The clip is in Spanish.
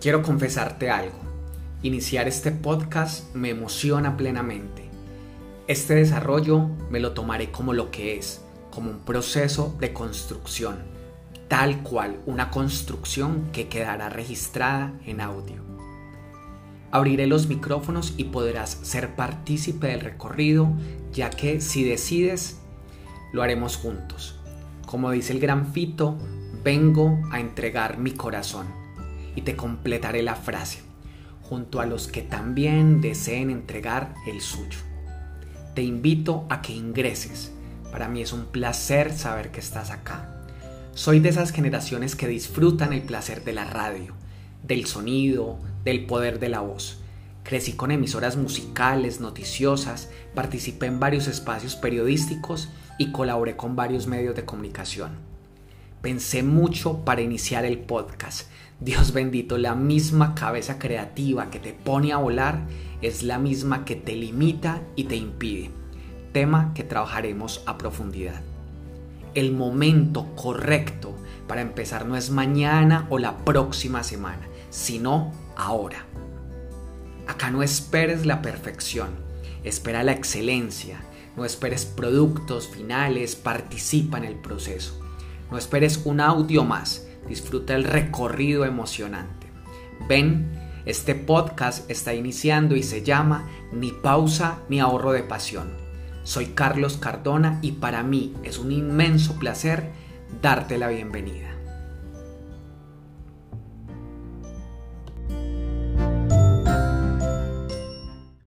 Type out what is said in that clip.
Quiero confesarte algo. Iniciar este podcast me emociona plenamente. Este desarrollo me lo tomaré como lo que es, como un proceso de construcción, tal cual una construcción que quedará registrada en audio. Abriré los micrófonos y podrás ser partícipe del recorrido, ya que si decides, lo haremos juntos. Como dice el gran Fito, vengo a entregar mi corazón y te completaré la frase, junto a los que también deseen entregar el suyo. Te invito a que ingreses. Para mí es un placer saber que estás acá. Soy de esas generaciones que disfrutan el placer de la radio, del sonido, del poder de la voz. Crecí con emisoras musicales, noticiosas, participé en varios espacios periodísticos y colaboré con varios medios de comunicación. Pensé mucho para iniciar el podcast, Dios bendito, la misma cabeza creativa que te pone a volar es la misma que te limita y te impide. Tema que trabajaremos a profundidad. El momento correcto para empezar no es mañana o la próxima semana, sino ahora. Acá no esperes la perfección, espera la excelencia, no esperes productos finales, participa en el proceso. No esperes un audio más, disfruta el recorrido emocionante. Ven, este podcast está iniciando y se llama Ni pausa ni ahorro de pasión. Soy Carlos Cardona y para mí es un inmenso placer darte la bienvenida.